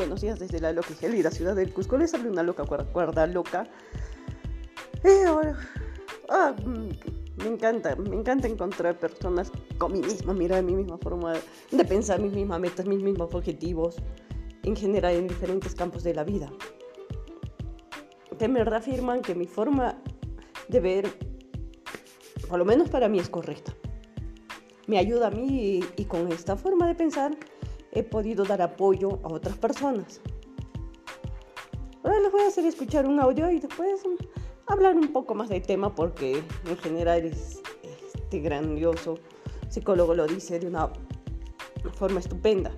buenos días desde la loca y la ciudad del Cusco. Les habla una loca cuerda, loca. Eh, ah, mm, me encanta, me encanta encontrar personas con mi misma mirada, mi misma forma de pensar, mis mismas metas, mis mismos objetivos, en general en diferentes campos de la vida. Que me reafirman que mi forma de ver, por lo menos para mí, es correcta. Me ayuda a mí y con esta forma de pensar he podido dar apoyo a otras personas. Ahora les voy a hacer escuchar un audio y después hablar un poco más del tema porque en general es este grandioso psicólogo lo dice de una forma estupenda,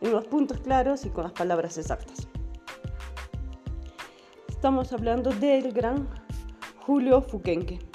en los puntos claros y con las palabras exactas. Estamos hablando del gran Julio Fuquenque.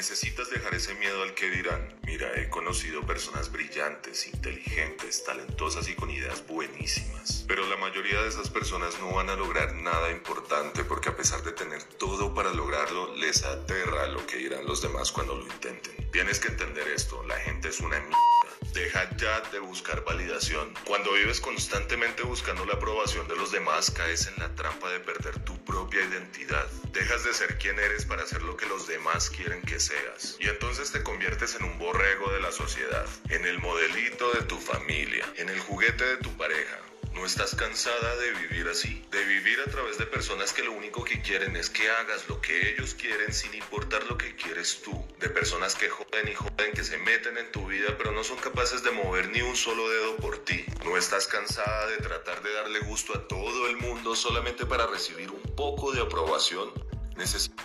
Necesitas dejar ese miedo al que dirán. Mira, he conocido personas brillantes, inteligentes, talentosas y con ideas buenísimas. Pero la mayoría de esas personas no van a lograr nada importante porque a pesar de tener todo para lograrlo, les aterra lo que dirán los demás cuando lo intenten. Tienes que entender esto, la gente es una mierda. Deja ya de buscar validación. Cuando vives constantemente buscando la aprobación de los demás, caes en la trampa de perder tu propia identidad. Dejas de ser quien eres para hacer lo que los demás quieren que seas. Y entonces te conviertes en un borrego de la sociedad, en el modelito de tu familia, en el juguete de tu pareja ¿No estás cansada de vivir así? De vivir a través de personas que lo único que quieren es que hagas lo que ellos quieren sin importar lo que quieres tú. De personas que joden y joden, que se meten en tu vida pero no son capaces de mover ni un solo dedo por ti. ¿No estás cansada de tratar de darle gusto a todo el mundo solamente para recibir un poco de aprobación? Necesito...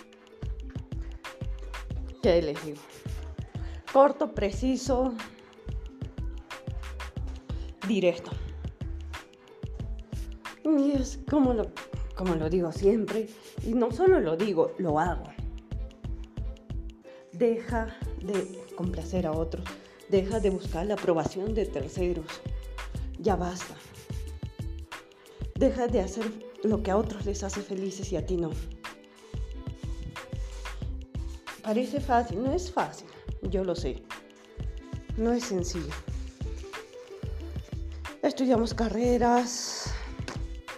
¿Qué digo? Corto, preciso, directo. Y es como lo, como lo digo siempre, y no solo lo digo, lo hago. Deja de complacer a otros, deja de buscar la aprobación de terceros. Ya basta. Deja de hacer lo que a otros les hace felices y a ti no. Parece fácil, no es fácil, yo lo sé. No es sencillo. Estudiamos carreras,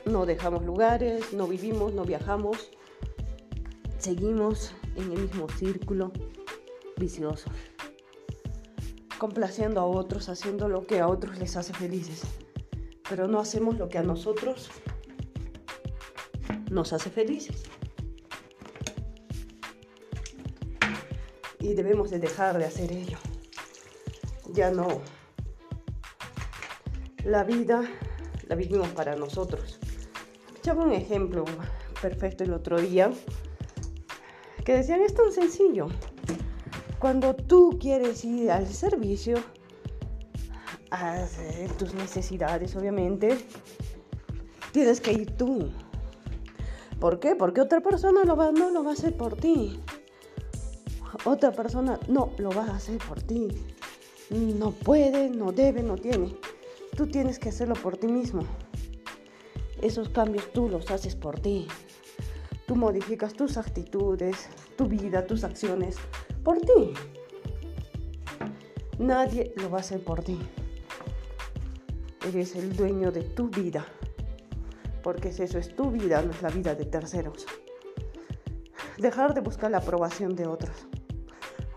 no dejamos lugares, no vivimos, no viajamos, seguimos en el mismo círculo vicioso, complaciendo a otros, haciendo lo que a otros les hace felices, pero no hacemos lo que a nosotros nos hace felices. Y debemos de dejar de hacer ello. Ya no. La vida la vivimos para nosotros un ejemplo perfecto el otro día que decían es tan sencillo. Cuando tú quieres ir al servicio, hacer tus necesidades, obviamente, tienes que ir tú. ¿Por qué? Porque otra persona no lo va a hacer por ti. Otra persona no lo va a hacer por ti. No puede, no debe, no tiene. Tú tienes que hacerlo por ti mismo. Esos cambios tú los haces por ti. Tú modificas tus actitudes, tu vida, tus acciones por ti. Nadie lo va a hacer por ti. Eres el dueño de tu vida. Porque eso es tu vida, no es la vida de terceros. Dejar de buscar la aprobación de otros.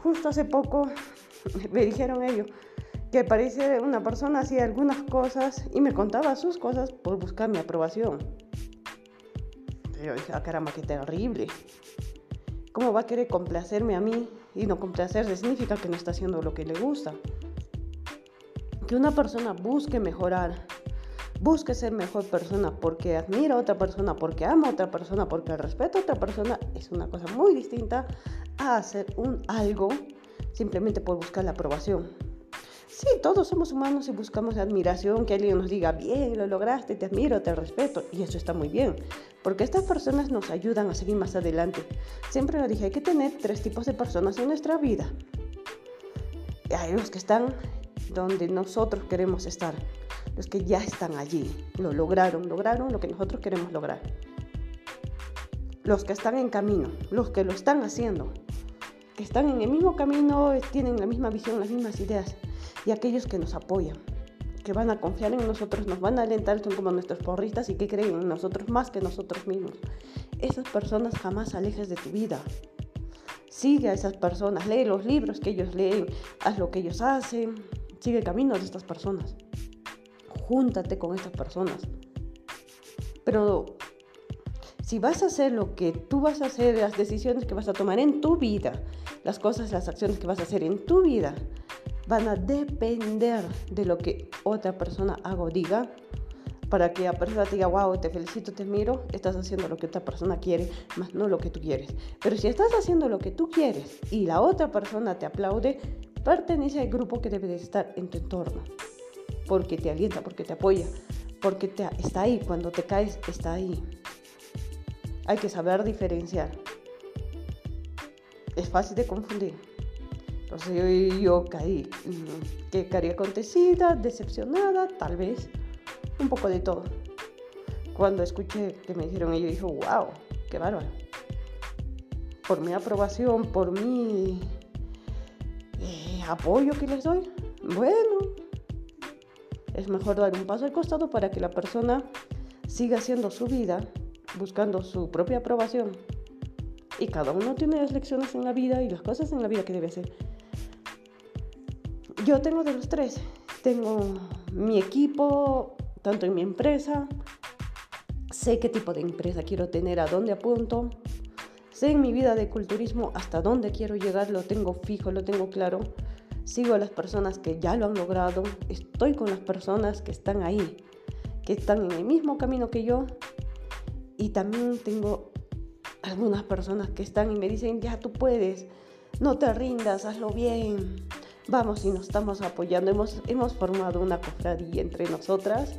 Justo hace poco me dijeron ellos, que parece una persona hacía algunas cosas y me contaba sus cosas por buscar mi aprobación. Yo dije, ah, caramba, qué terrible. ¿Cómo va a querer complacerme a mí? Y no complacerse significa que no está haciendo lo que le gusta. Que una persona busque mejorar, busque ser mejor persona porque admira a otra persona, porque ama a otra persona, porque respeta a otra persona, es una cosa muy distinta a hacer un algo simplemente por buscar la aprobación. Sí, todos somos humanos y buscamos admiración, que alguien nos diga, bien, lo lograste, te admiro, te respeto, y eso está muy bien, porque estas personas nos ayudan a seguir más adelante. Siempre lo dije, hay que tener tres tipos de personas en nuestra vida. Hay los que están donde nosotros queremos estar, los que ya están allí, lo lograron, lograron lo que nosotros queremos lograr. Los que están en camino, los que lo están haciendo, que están en el mismo camino, tienen la misma visión, las mismas ideas y aquellos que nos apoyan. que van a confiar en nosotros, nos van a alentar, son como nuestros porristas y que creen en nosotros más que nosotros mismos. Esas personas jamás alejes de tu vida. Sigue a esas personas, lee los libros que ellos leen, haz lo que ellos hacen, sigue el camino de estas personas. Júntate con estas personas. Pero si vas a hacer lo que tú vas a hacer, las decisiones que vas a tomar en tu vida, las cosas, las acciones que vas a hacer en tu vida, van a depender de lo que otra persona haga o diga, para que la persona te diga, wow, te felicito, te miro, estás haciendo lo que otra persona quiere, más no lo que tú quieres. Pero si estás haciendo lo que tú quieres y la otra persona te aplaude, pertenece al grupo que debe de estar en tu entorno, porque te alienta, porque te apoya, porque te, está ahí, cuando te caes, está ahí. Hay que saber diferenciar. Es fácil de confundir. Entonces yo, caí, mm, que caí acontecida, decepcionada, tal vez, un poco de todo. Cuando escuché que me dijeron ellos, dije, wow, qué bárbaro. Por mi aprobación, por mi eh, apoyo que les doy, bueno, es mejor dar un paso al costado para que la persona siga haciendo su vida, buscando su propia aprobación. Y cada uno tiene las lecciones en la vida y las cosas en la vida que debe hacer. Yo tengo de los tres. Tengo mi equipo, tanto en mi empresa. Sé qué tipo de empresa quiero tener, a dónde apunto. Sé en mi vida de culturismo hasta dónde quiero llegar, lo tengo fijo, lo tengo claro. Sigo a las personas que ya lo han logrado. Estoy con las personas que están ahí, que están en el mismo camino que yo. Y también tengo algunas personas que están y me dicen, ya tú puedes, no te rindas, hazlo bien vamos y nos estamos apoyando. Hemos, hemos formado una cofradía entre nosotras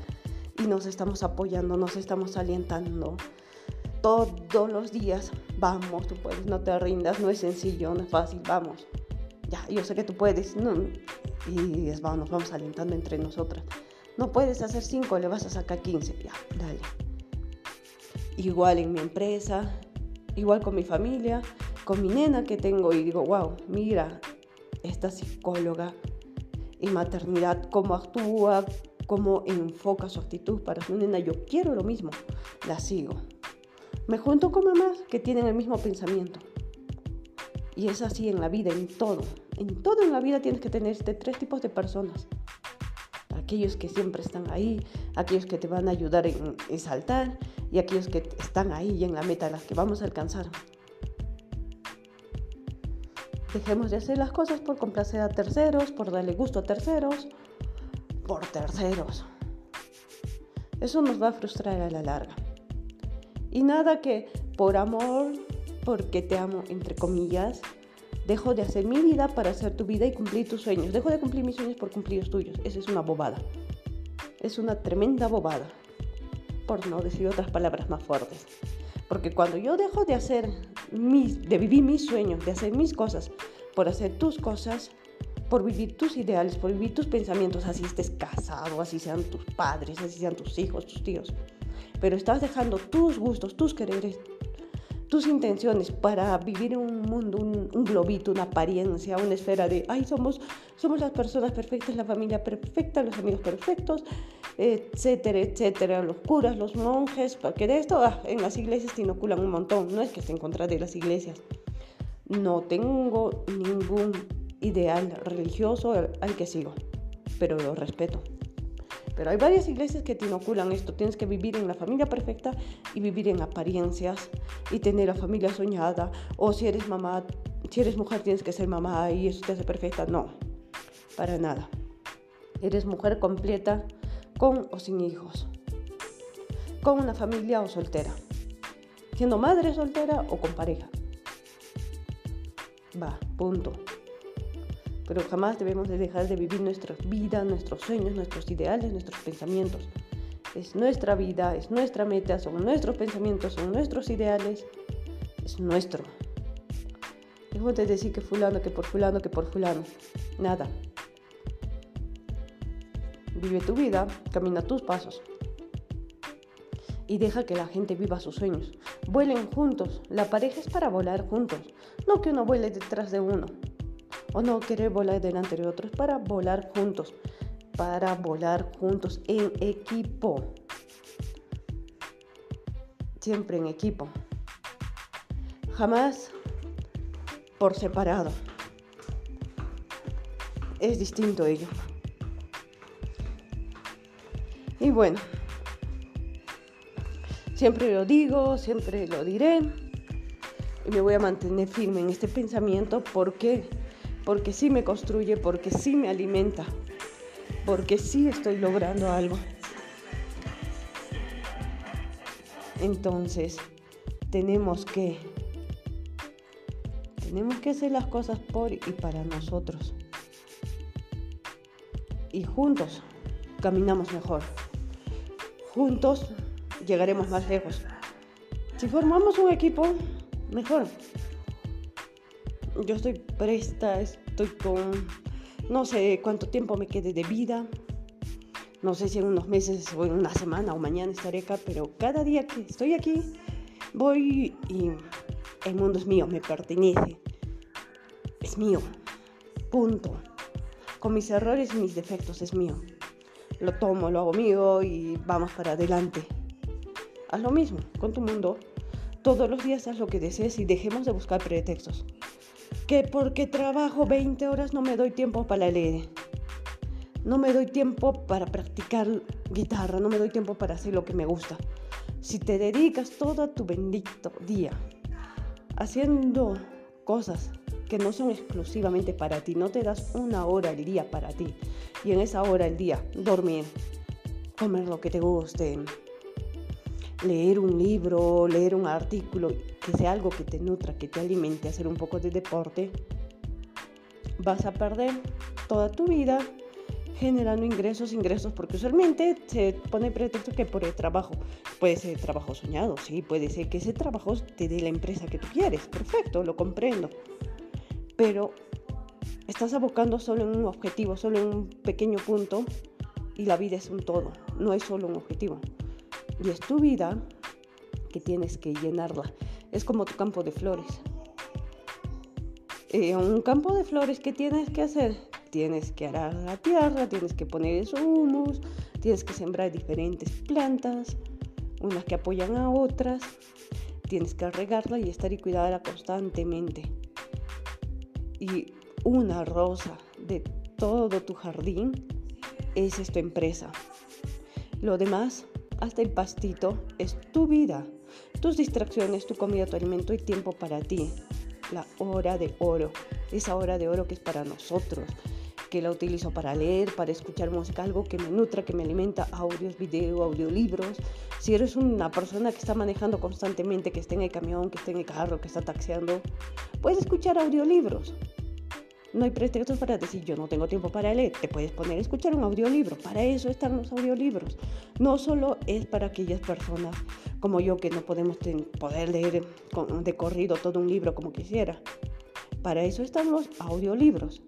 y nos estamos apoyando, nos estamos alientando. Todos los días, vamos, tú puedes, no te rindas, no es sencillo, no es fácil, vamos. Ya, yo sé que tú puedes, no, y es, vamos, nos vamos alentando entre nosotras. No puedes hacer 5, le vas a sacar 15, ya, dale. Igual en mi empresa, igual con mi familia, con mi nena que tengo y digo, wow, mira, esta psicóloga en maternidad, cómo actúa, cómo enfoca su actitud para su nena. Yo quiero lo mismo, la sigo. Me junto con mamás que tienen el mismo pensamiento. Y es así en la vida, en todo. En todo en la vida tienes que tener este tres tipos de personas. Aquellos que siempre están ahí, aquellos que te van a ayudar en, saltar y aquellos que están ahí en la meta, las que vamos a alcanzar. Dejemos de hacer las cosas por complacer a terceros, por darle gusto a terceros, por terceros. Eso nos va a frustrar a la larga. Y nada que por amor, porque te amo, entre comillas, dejo de hacer mi vida para hacer tu vida y cumplir tus sueños. Dejo de cumplir mis sueños por cumplir los tuyos. Esa es una bobada. Es una tremenda bobada. Por no decir otras palabras más fuertes. Porque cuando yo dejo de hacer de vivir mis sueños, de hacer mis cosas, por hacer tus cosas, por vivir tus ideales, por vivir tus pensamientos, así estés casado, así sean tus padres, así sean tus hijos, tus tíos. Pero estás dejando tus gustos, tus quereres, tus intenciones para vivir en un mundo, un, un, globito, una apariencia, una esfera de, ay, somos, somos las personas perfectas, la familia perfecta, los amigos perfectos, etcétera, etcétera, los curas, los monjes, porque de esto ah, en las iglesias te inoculan un montón, no es que esté en contra de las iglesias, no tengo ningún ideal religioso al que sigo, pero lo respeto. Pero hay varias iglesias que te inoculan esto. Tienes que vivir en la familia perfecta y vivir en apariencias y tener la familia soñada. O si eres mamá, si eres mujer tienes que ser mamá y eso te hace perfecta. No, para nada. Eres mujer completa con o sin hijos, con una familia o soltera, siendo madre soltera o con pareja. Va, punto. Pero jamás debemos de dejar de vivir nuestra vida, nuestros sueños, nuestros ideales, nuestros pensamientos. Es nuestra vida, es nuestra meta, son nuestros pensamientos, son nuestros ideales, es nuestro. Dejo de decir que fulano, que por fulano, que por fulano. Nada. Vive tu vida, camina tus pasos. Y deja que la gente viva sus sueños. Vuelen juntos. La pareja es para volar juntos. No que uno vuele detrás de uno. O no querer volar delante de otro. Es para volar juntos. para volar juntos en equipo. Siempre en equipo. Jamás por separado. Es distinto ello. Y bueno, siempre lo digo, siempre lo diré. Y me voy a mantener firme en este pensamiento porque porque sí me construye, porque sí me alimenta, porque sí estoy logrando algo. Entonces, tenemos que tenemos que hacer las cosas por y para nosotros. Y juntos caminamos mejor. Juntos llegaremos más lejos. Si formamos un equipo, mejor. Yo estoy presta, estoy con no sé cuánto tiempo me quede de vida. No sé si en unos meses o en una semana o mañana estaré acá, pero cada día que estoy aquí voy y el mundo es mío, me pertenece. Es mío. Punto. Con mis errores y mis defectos es mío. Lo tomo, lo hago mío y vamos para adelante. Haz lo mismo con tu mundo. Todos los días haz lo que desees y dejemos de buscar pretextos. Que porque trabajo 20 horas no me doy tiempo para leer. No me doy tiempo para practicar guitarra, no me doy tiempo para hacer lo que me gusta. Si te dedicas todo tu bendito día haciendo cosas que no son exclusivamente para ti, no te das una hora al día para ti y en esa hora al día dormir, comer lo que te guste, leer un libro, leer un artículo, que sea algo que te nutra, que te alimente, hacer un poco de deporte, vas a perder toda tu vida generando ingresos, ingresos, porque usualmente se pone pretexto que por el trabajo, puede ser trabajo soñado, sí, puede ser que ese trabajo te dé la empresa que tú quieres, perfecto, lo comprendo, pero estás abocando solo en un objetivo, solo en un pequeño punto y la vida es un todo, no es solo un objetivo. Y es tu vida que tienes que llenarla. Es como tu campo de flores. Eh, un campo de flores, ¿qué tienes que hacer? Tienes que arar la tierra, tienes que poner humus, tienes que sembrar diferentes plantas, unas que apoyan a otras, tienes que regarla y estar y cuidarla constantemente. Y una rosa de todo tu jardín, es tu empresa. Lo demás hasta el pastito es tu vida, tus distracciones, tu comida, tu alimento y tiempo para ti. La hora de oro, esa hora de oro que es para nosotros, que la utilizo para leer, para escuchar música, algo que me nutra, que me alimenta, audios, video, audiolibros. Si eres una persona que está manejando constantemente, que esté en el camión, que esté en el carro, que está taxeando, puedes escuchar audiolibros. No hay pretextos para decir yo no tengo tiempo para leer. Te puedes poner a escuchar un audiolibro. Para eso están los audiolibros. No solo es para aquellas personas como yo que no podemos poder leer de corrido todo un libro como quisiera. Para eso están los audiolibros.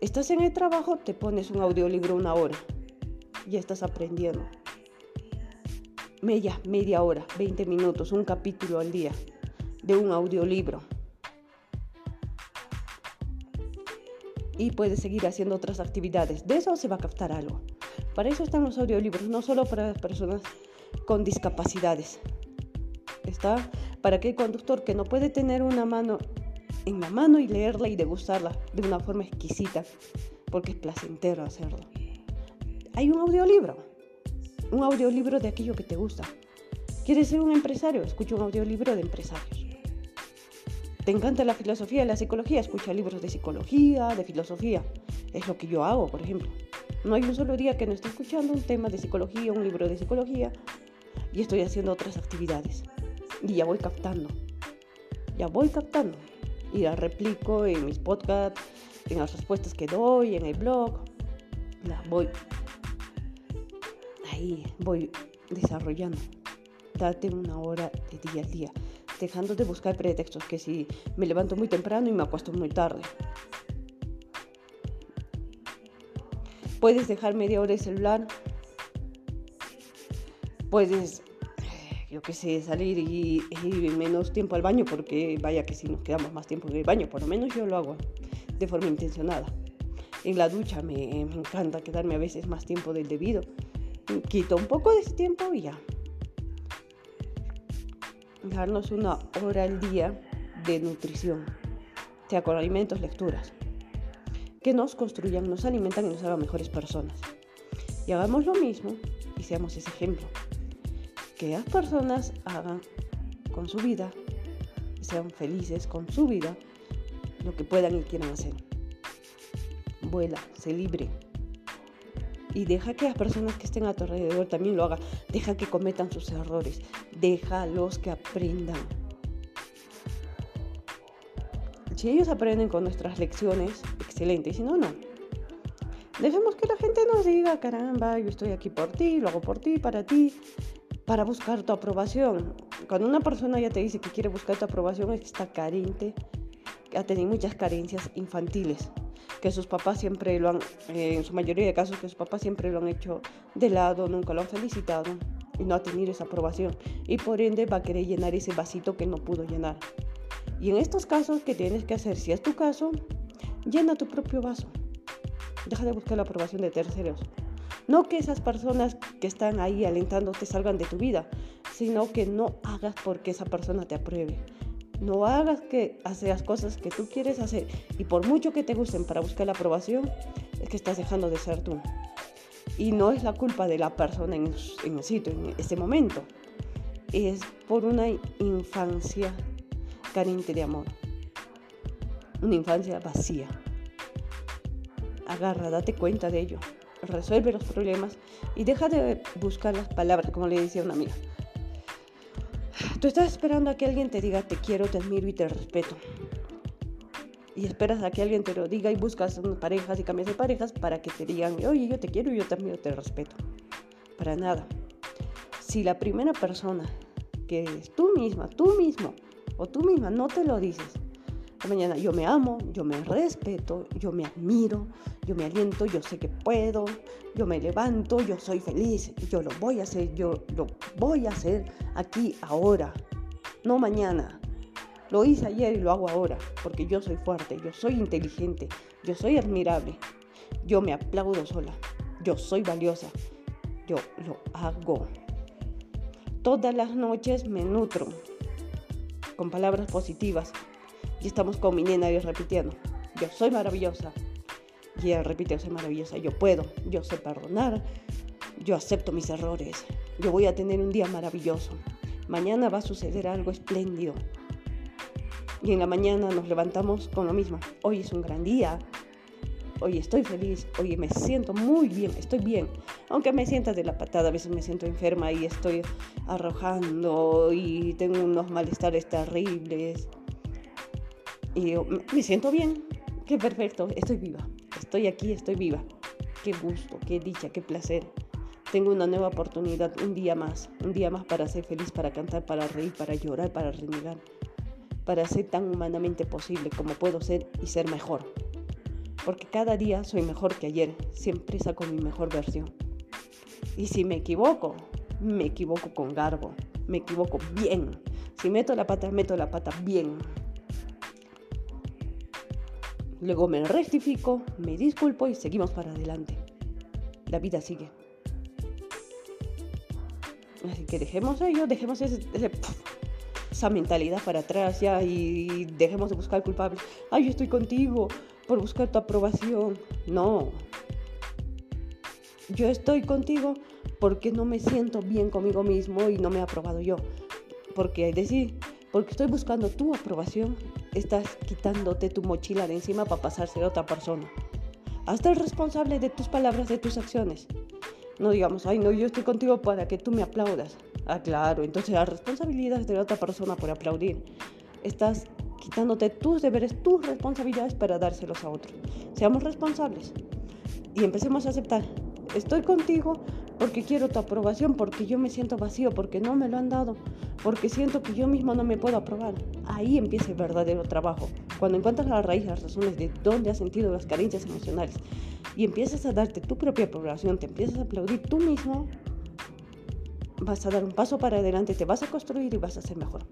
Estás en el trabajo, te pones un audiolibro una hora. Ya estás aprendiendo. Media, media hora, 20 minutos, un capítulo al día de un audiolibro y puedes seguir haciendo otras actividades. De eso se va a captar algo. Para eso están los audiolibros, no solo para las personas con discapacidades. Está para aquel conductor que no puede tener una mano en la mano y leerla y degustarla de una forma exquisita, porque es placentero hacerlo. Hay un audiolibro, un audiolibro de aquello que te gusta. ¿Quieres ser un empresario? Escucha un audiolibro de empresarios. ¿Te encanta la filosofía y la psicología? Escucha libros de psicología, de filosofía. Es lo que yo hago, por ejemplo. No hay un solo día que no esté escuchando un tema de psicología, un libro de psicología, y estoy haciendo otras actividades. Y ya voy captando. Ya voy captando. Y la replico en mis podcasts, en las respuestas que doy, en el blog. La voy. Ahí voy desarrollando. Date una hora de día a día dejando de buscar pretextos, que si me levanto muy temprano y me acuesto muy tarde. Puedes dejar media hora el celular. Puedes, yo qué sé, salir y, ir menos tiempo al baño, porque vaya que si nos quedamos más tiempo en el baño, por lo menos yo lo hago de forma intencionada. En la ducha me, encanta quedarme a veces más tiempo del debido. Quito un poco de ese tiempo y ya. Darnos una hora al día de nutrición, sea con alimentos, lecturas, que nos construyan, nos alimentan y nos hagan mejores personas. Y hagamos lo mismo y seamos ese ejemplo. Que las personas hagan con su vida, sean felices con su vida, lo que puedan y quieran hacer. Vuela, se libre. Y deja que las personas que estén a tu alrededor también lo hagan. Deja que cometan sus errores. Déjalos que aprendan. Si ellos aprenden con nuestras lecciones, excelente. Y si no, no. Dejemos que la gente nos diga, caramba, yo estoy aquí por ti, lo hago por ti, para ti, para buscar tu aprobación. Cuando una persona ya te dice que quiere buscar tu aprobación es que está carente, ha tenido muchas carencias infantiles, que sus papás siempre lo han, eh, en su mayoría de casos, que sus papás siempre lo han hecho de lado, nunca lo han felicitado y no ha tenido esa aprobación. Y por ende va a querer llenar ese vasito que no pudo llenar. Y en estos casos, ¿qué tienes que hacer? Si es tu caso, llena tu propio vaso. Deja de buscar la aprobación de terceros. No que esas personas que están ahí alentándote salgan de tu vida, sino que no hagas porque esa persona te apruebe. No hagas que hagas cosas que tú quieres hacer y por mucho que te gusten para buscar la aprobación, es que estás dejando de ser tú. Y no es la culpa de la persona en, en el sitio, en ese momento. Es por una infancia carente de amor. Una infancia vacía agarra, date cuenta de ello, resuelve los problemas y deja de buscar las palabras, como le decía una amiga. Tú estás esperando a que alguien te diga te quiero, te admiro y te respeto. Y esperas a que alguien te lo diga y buscas parejas y cambias de parejas para que te digan, oye, yo te quiero, yo te admiro, te respeto. Para nada. Si la primera persona que es tú misma, tú mismo o tú misma no te lo dices, mañana yo me amo, yo me respeto, yo me admiro, yo me aliento, yo sé que puedo, yo me levanto, yo soy feliz, yo lo voy a hacer, yo lo voy a hacer aquí, ahora, no mañana. Lo hice ayer y lo hago ahora, porque yo soy fuerte, yo soy inteligente, yo soy admirable, yo me aplaudo sola, yo soy valiosa, yo lo hago. Todas las noches me nutro con palabras positivas y estamos con mi nena y repitiendo, yo soy maravillosa. Y ella repite, soy maravillosa, yo puedo, yo sé perdonar, yo acepto mis errores, yo voy a tener un día maravilloso. Mañana va a suceder algo espléndido. Y en la mañana nos levantamos con lo mismo. Hoy es un gran día. Hoy estoy feliz. Hoy me siento muy bien. Estoy bien. Aunque me sienta de la patada, a veces me siento enferma y estoy arrojando y tengo unos malestares terribles. Y me siento bien, qué perfecto, estoy viva, estoy aquí, estoy viva. Qué gusto, qué dicha, qué placer. Tengo una nueva oportunidad, un día más, un día más para ser feliz, para cantar, para reír, para llorar, para renegar, para ser tan humanamente posible como puedo ser y ser mejor. Porque cada día soy mejor que ayer, siempre saco mi mejor versión. Y si me equivoco, me equivoco con garbo, me equivoco bien. Si meto la pata, meto la pata bien. Luego me rectifico, me disculpo y seguimos para adelante. La vida sigue. Así que dejemos ello, dejemos esa mentalidad para atrás ya y dejemos de buscar culpables. Ay, yo estoy contigo por buscar tu aprobación. No. Yo estoy contigo porque no me siento bien conmigo mismo y no me he aprobado yo. Porque decir, porque estoy buscando tu aprobación, estás quitándote tu mochila de encima para pasársela a otra persona. Hazte el responsable de tus palabras, de tus acciones. No digamos, ay, no, yo estoy contigo para que tú me aplaudas. Ah, claro, entonces la responsabilidad es de la otra persona por aplaudir. Estás quitándote tus deberes, tus responsabilidades para dárselos a otros. Seamos responsables y empecemos a aceptar. Estoy contigo porque quiero tu aprobación, porque yo me siento vacío, porque no me lo han dado, porque siento que yo mismo no me puedo aprobar. Ahí empieza el verdadero trabajo. Cuando encuentras la raíz, las razones de dónde has sentido las carencias emocionales y empiezas a darte tu propia aprobación, te empiezas a aplaudir tú mismo, vas a dar un paso para adelante, te vas a construir y vas a ser mejor.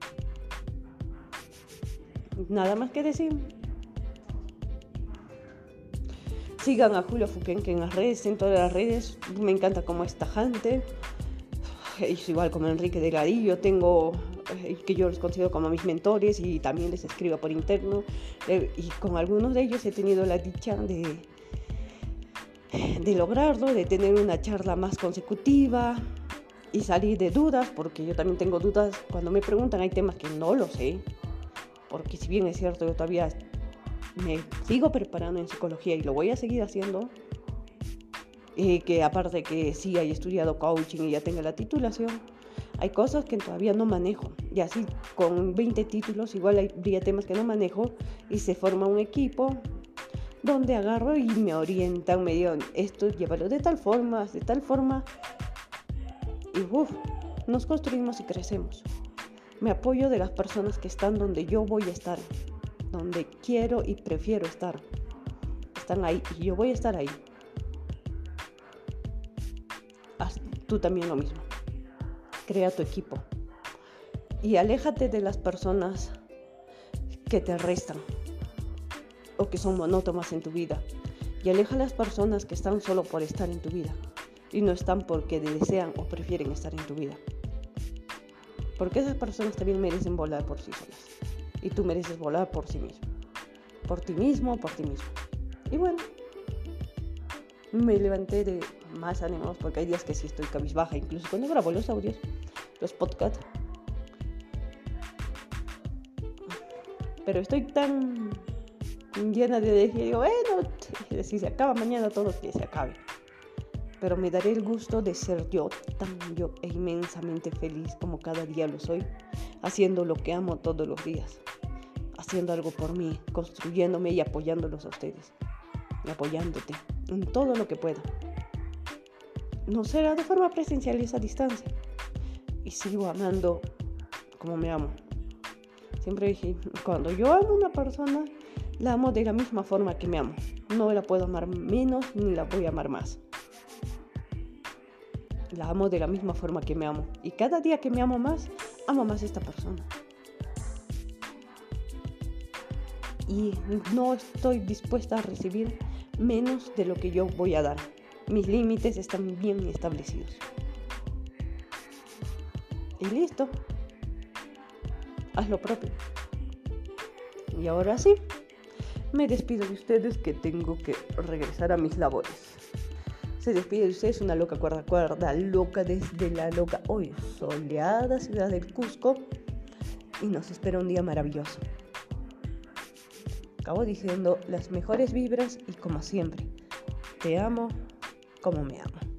Nada más que decir. Sigan a Julio Fuquenque en las redes, en todas las redes. Me encanta cómo es tajante. Es igual como Enrique Delgadillo. Tengo eh, que yo los considero como mis mentores y también les escribo por interno. Eh, y con algunos de ellos he tenido la dicha de, de lograrlo, de tener una charla más consecutiva y salir de dudas, porque yo también tengo dudas cuando me preguntan, hay temas que no lo sé, porque si bien es cierto, yo todavía me sigo preparando en psicología y lo voy a seguir haciendo, y que aparte que sí hay estudiado coaching y ya tengo la titulación, hay cosas que todavía no manejo. Y así con 20 títulos igual habría temas que no manejo y se forma un equipo donde agarro y me orientan, me digan esto, llévalo de tal forma, de tal forma. Y uff, nos construimos y crecemos. Me apoyo de las personas que están donde yo voy a estar, donde quiero y prefiero estar. Están ahí y yo voy a estar ahí. Haz tú también lo mismo. Crea tu equipo. Y aléjate de las personas que te restan o que son monótonas en tu vida. Y aleja a las personas que están solo por estar en tu vida y no están porque desean o prefieren estar en tu vida. Porque esas personas también merecen volar por sí solas. Y tú mereces volar por sí mismo. Por ti mismo, por ti mismo. Y bueno, me levanté de más ánimos porque hay días que sí estoy cabizbaja, incluso cuando grabo los audios, los podcasts. Pero estoy tan llena de energía. Digo, bueno, si se acaba mañana, todo que se acabe. Pero me daré el gusto de ser yo, tan yo e inmensamente feliz como cada día lo soy, haciendo lo que amo todos los días, haciendo algo por mí, construyéndome y apoyándolos a ustedes, y apoyándote en todo lo que pueda. No será de forma presencial esa distancia. Y sigo amando como me amo. Siempre dije, cuando yo amo a una persona, la amo de la misma forma que me amo. No la puedo amar menos ni la voy a amar más. La amo de la misma forma que me amo. Y cada día que me amo más, amo más a esta persona. Y no estoy dispuesta a recibir menos de lo que yo voy a dar. Mis límites están bien establecidos. Y listo. Haz lo propio. Y ahora sí, me despido de ustedes que tengo que regresar a mis labores. Se despide de ustedes una loca cuerda cuerda, loca desde la loca hoy soleada ciudad del Cusco y nos espera un día maravilloso. Acabo diciendo las mejores vibras y como siempre, te amo como me amo.